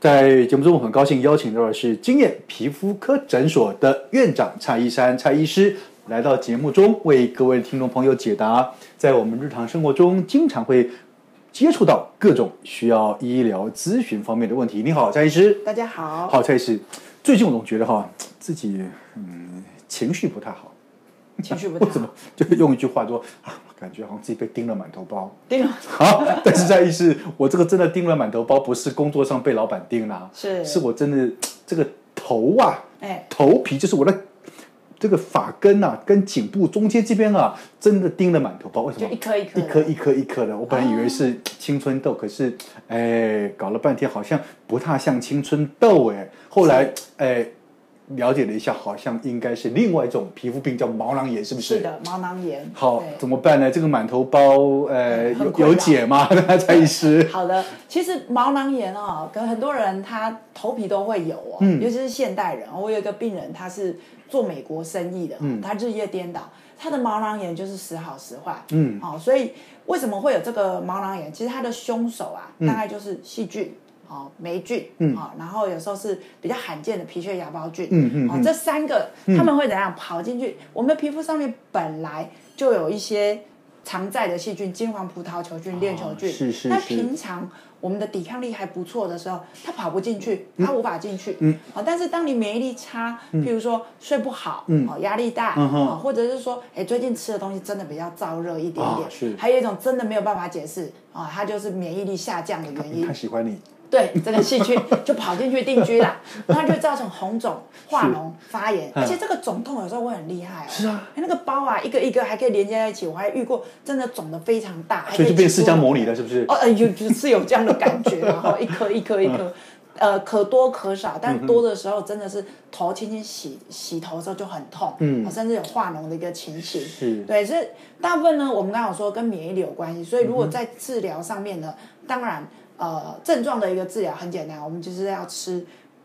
在节目中，我很高兴邀请到的是经验皮肤科诊所的院长蔡逸姗蔡医师来到节目中，为各位听众朋友解答在我们日常生活中经常会接触到各种需要医疗咨询方面的问题。你好，蔡医师。大家好。好，蔡医师。最近我总觉得哈，自己嗯情绪不太好，情绪不太好。我怎么就用一句话说啊，感觉好像自己被叮了满头包。叮了。好，但是蔡医师，我这个真的叮了满头包，不是工作上被老板叮了，是是我真的这个头啊，哎，头皮就是我的这个发根啊，跟颈部中间这边啊，真的叮了满头包。为什么？就一颗一颗，一颗一颗一颗的。我本来以为是青春痘，可是哎，搞了半天好像不太像青春痘哎。后来，哎，了解了一下，好像应该是另外一种皮肤病，叫毛囊炎，是不是？是的，毛囊炎。好，怎么办呢？这个满头包，呃，有有解吗？蔡医师。好的，其实毛囊炎啊，跟很多人他头皮都会有哦，嗯，尤其是现代人。我有一个病人，他是做美国生意的，嗯，他日夜颠倒，他的毛囊炎就是时好时坏，嗯，好，所以为什么会有这个毛囊炎？其实他的凶手啊，大概就是细菌。哦，霉菌，嗯，啊，然后有时候是比较罕见的皮屑芽孢菌，嗯嗯，啊，这三个他们会怎样跑进去？我们的皮肤上面本来就有一些常在的细菌，金黄葡萄球菌、链球菌，是是。那平常我们的抵抗力还不错的时候，它跑不进去，它无法进去，嗯，啊，但是当你免疫力差，譬如说睡不好，嗯，啊，压力大，啊，或者是说，哎，最近吃的东西真的比较燥热一点点，是。还有一种真的没有办法解释，啊，它就是免疫力下降的原因。他喜欢你。对，这个细菌就跑进去定居啦，那就造成红肿、化脓、发炎，而且这个肿痛有时候会很厉害哦。是啊，那个包啊，一个一个还可以连接在一起，我还遇过真的肿的非常大，所以就变释迦牟尼了，是不是？哦，有是有这样的感觉，然后一颗一颗一颗，呃，可多可少，但多的时候真的是头轻轻洗洗头的时候就很痛，嗯，甚至有化脓的一个情形。是，对，所以大部分呢，我们刚刚有说跟免疫力有关系，所以如果在治疗上面呢，当然。呃，症状的一个治疗很简单，我们就是要吃，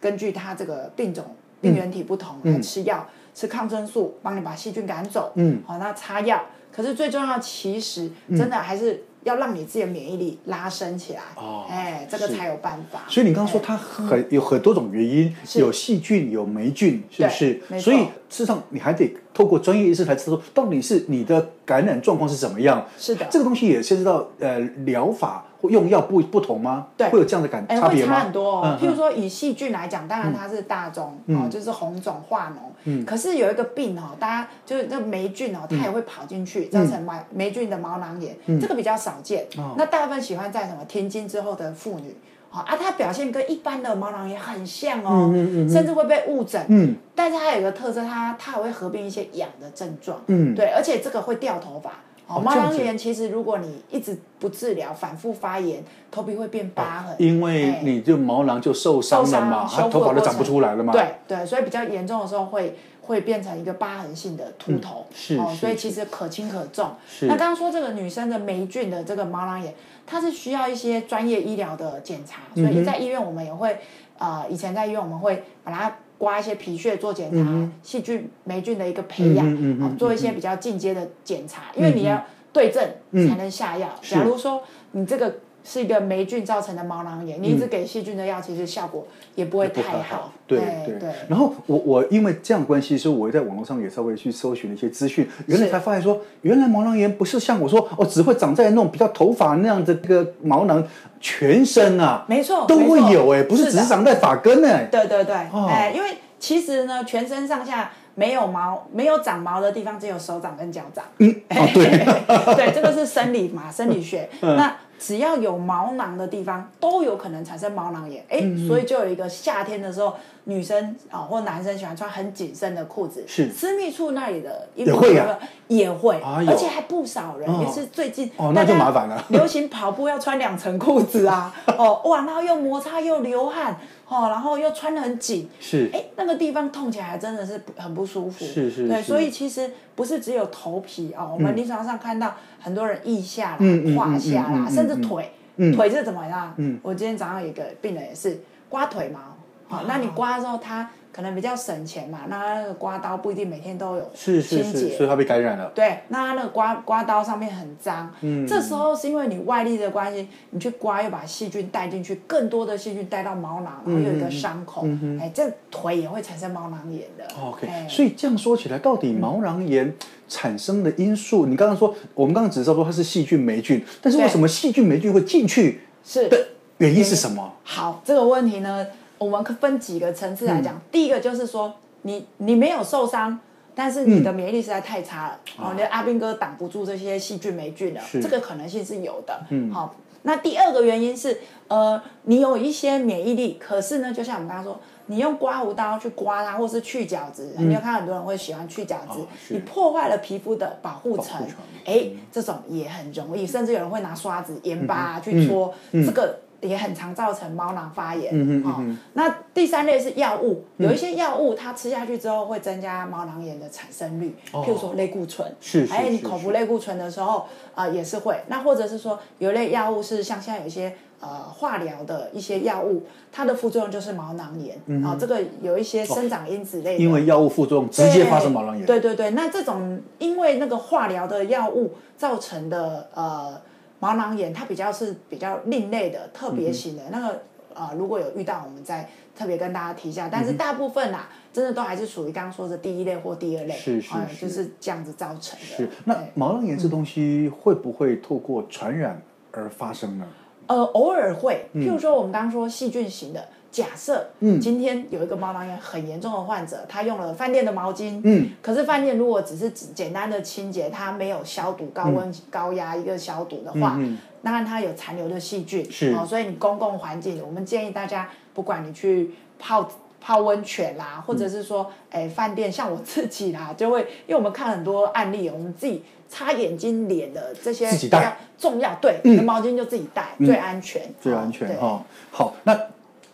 根据它这个病种、病原体不同来吃药，嗯、吃抗生素，帮你把细菌赶走。嗯，好，那擦药。可是最重要，其实真的还是要让你自己的免疫力拉升起来。哦，哎，这个才有办法。所以你刚刚说它很有很多种原因，有细菌，有霉菌，是不是？所以事实上你还得透过专业医师才知道，到底是你的感染状况是怎么样。是的，这个东西也牵涉到呃疗法。用药不不同吗？对，会有这样的感差别吗？会差很多哦。譬如说，以细菌来讲，当然它是大宗哦，就是红肿化脓。嗯。可是有一个病哦，大家就是那霉菌哦，它也会跑进去，造成霉霉菌的毛囊炎。这个比较少见。那大部分喜欢在什么天经之后的妇女啊，它表现跟一般的毛囊炎很像哦，甚至会被误诊。嗯。但是它有一个特色，它它还会合并一些痒的症状。嗯。对，而且这个会掉头发。哦，毛囊炎其实如果你一直不治疗，反复发炎，头皮会变疤痕。因为你就毛囊就受伤了嘛，它头发都长不出来了嘛。对对，所以比较严重的时候会会变成一个疤痕性的秃头。是，哦，所以其实可轻可重。是。那刚刚说这个女生的霉菌的这个毛囊炎，它是需要一些专业医疗的检查，所以在医院我们也会，呃，以前在医院我们会把它。刮一些皮屑做检查，嗯、细菌、霉菌的一个培养，做一些比较进阶的检查，嗯、因为你要对症才能下药。嗯、假如说你这个。是一个霉菌造成的毛囊炎，你一直给细菌的药，其实效果也不会太好。对对。然后我我因为这样关系，所以我在网络上也稍微去搜寻了一些资讯，原来才发现说，原来毛囊炎不是像我说哦，只会长在那种比较头发那样的这个毛囊，全身啊，没错，都会有哎，不是只是长在发根哎。对对对，哎，因为其实呢，全身上下没有毛、没有长毛的地方，只有手掌跟脚掌。嗯，哦、对，对，这个是生理嘛，生理学。嗯、那只要有毛囊的地方，都有可能产生毛囊炎。哎，嗯、所以就有一个夏天的时候，女生啊、哦、或男生喜欢穿很紧身的裤子，是。私密处那里的衣服也会啊，也会，而且还不少人。也是最近哦，那就麻烦了。流行跑步要穿两层裤子啊，哦哇，然后又摩擦又流汗。哦，然后又穿的很紧，是，哎，那个地方痛起来真的是很不舒服，是是，对，所以其实不是只有头皮哦，我们临床上看到很多人腋下啦、胯下啦，甚至腿，腿是怎么样？嗯，我今天早上有一个病人也是刮腿毛，好，那你刮的时候他。可能比较省钱嘛，那那个刮刀不一定每天都有是是是，所以它被感染了。对，那它那个刮刮刀上面很脏，嗯，这时候是因为你外力的关系，你去刮又把细菌带进去，更多的细菌带到毛囊，然后有一个伤口，哎、这腿也会产生毛囊炎的。OK，所以这样说起来，到底毛囊炎产生的因素，嗯、你刚刚说，我们刚刚只知道说它是细菌霉菌，但是为什么细菌霉菌会进去？是的原因是什么？好，这个问题呢？我们可分几个层次来讲，嗯、第一个就是说，你你没有受伤，但是你的免疫力实在太差了，嗯、哦，你的阿兵哥挡不住这些细菌霉菌了，是。这个可能性是有的。嗯，好，那第二个原因是，呃，你有一些免疫力，可是呢，就像我们刚刚说，你用刮胡刀去刮它，或是去角质，嗯、你有看很多人会喜欢去角质，哦、你破坏了皮肤的保护层，哎，这种也很容易，甚至有人会拿刷子、盐巴、啊、去搓、这个。也很常造成毛囊发炎。嗯嗯嗯。那第三类是药物，有一些药物它吃下去之后会增加毛囊炎的产生率，譬如说类固醇。是。还有你口服类固醇的时候啊，也是会。那或者是说有一类药物是像现在有一些呃化疗的一些药物，它的副作用就是毛囊炎。嗯。啊，这个有一些生长因子类的。因为药物副作用直接发生毛囊炎。对对对，那这种因为那个化疗的药物造成的呃。毛囊炎它比较是比较另类的特别型的，嗯、那个呃，如果有遇到，我们再特别跟大家提一下。但是大部分啊，嗯、真的都还是属于刚刚说的第一类或第二类，是是是、呃，就是这样子造成的。是那毛囊炎这东西会不会透过传染而发生呢？呃，偶尔会，譬如说我们刚刚说细菌型的。假设，嗯，今天有一个毛囊炎很严重的患者，他用了饭店的毛巾，嗯，可是饭店如果只是简单的清洁，他没有消毒高温高压一个消毒的话，嗯，当然它有残留的细菌，是，哦，所以你公共环境，我们建议大家，不管你去泡泡温泉啦，或者是说，哎，饭店，像我自己啦，就会，因为我们看很多案例，我们自己擦眼睛、脸的这些比较重要，对，你的毛巾就自己带，最安全，最安全，哦，好，那。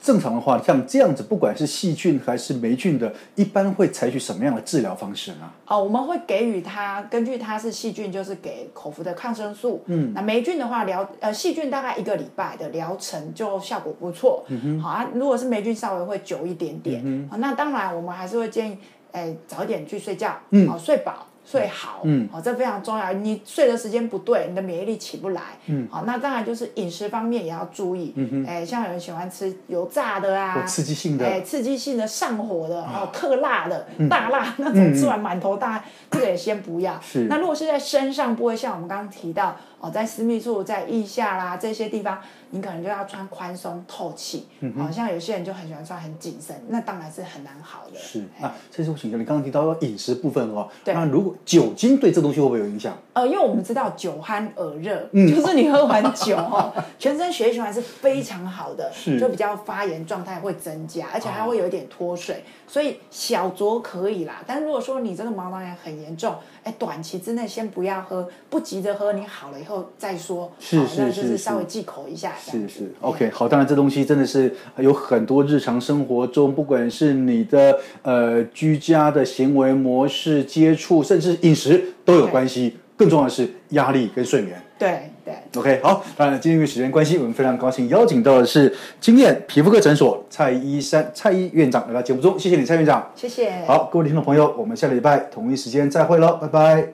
正常的话，像这样子，不管是细菌还是霉菌的，一般会采取什么样的治疗方式呢？哦，我们会给予它，根据它是细菌，就是给口服的抗生素。嗯，那霉菌的话，疗呃细菌大概一个礼拜的疗程就效果不错。嗯哼，好啊，如果是霉菌稍微会久一点点。嗯哼，那当然我们还是会建议，哎，早一点去睡觉，嗯，好睡饱。睡好，嗯，好，这非常重要。你睡的时间不对，你的免疫力起不来，嗯，好，那当然就是饮食方面也要注意，嗯哼，哎，像有人喜欢吃油炸的啊，刺激性的，哎，刺激性的上火的，哦特辣的、大辣那种，吃完满头大汗，这个也先不要。是，那如果是在身上部位，像我们刚刚提到。哦，在私密处、在腋下啦这些地方，你可能就要穿宽松透气。嗯哼，好像有些人就很喜欢穿很紧身，那当然是很难好的。是那，这是我请教你，刚刚提到饮食部分哦。对。那如果酒精对这东西会不会有影响？呃，因为我们知道酒酣耳热，嗯，就是你喝完酒哦，全身血液循环是非常好的，是，就比较发炎状态会增加，而且还会有一点脱水，所以小酌可以啦。但如果说你这个毛囊炎很严重，哎，短期之内先不要喝，不急着喝，你好了以后。后再说，是是是，就是稍微忌口一下，是是，OK，好，当然这东西真的是有很多日常生活中，不管是你的呃居家的行为模式、接触，甚至饮食都有关系。更重要的是压力跟睡眠。对对，OK，好，当然今天因为时间关系，我们非常高兴邀请到的是经验皮肤科诊所蔡依山蔡依院长来到节目中，谢谢你蔡院长，谢谢。好，各位听众朋友，我们下个礼拜同一时间再会喽，拜拜。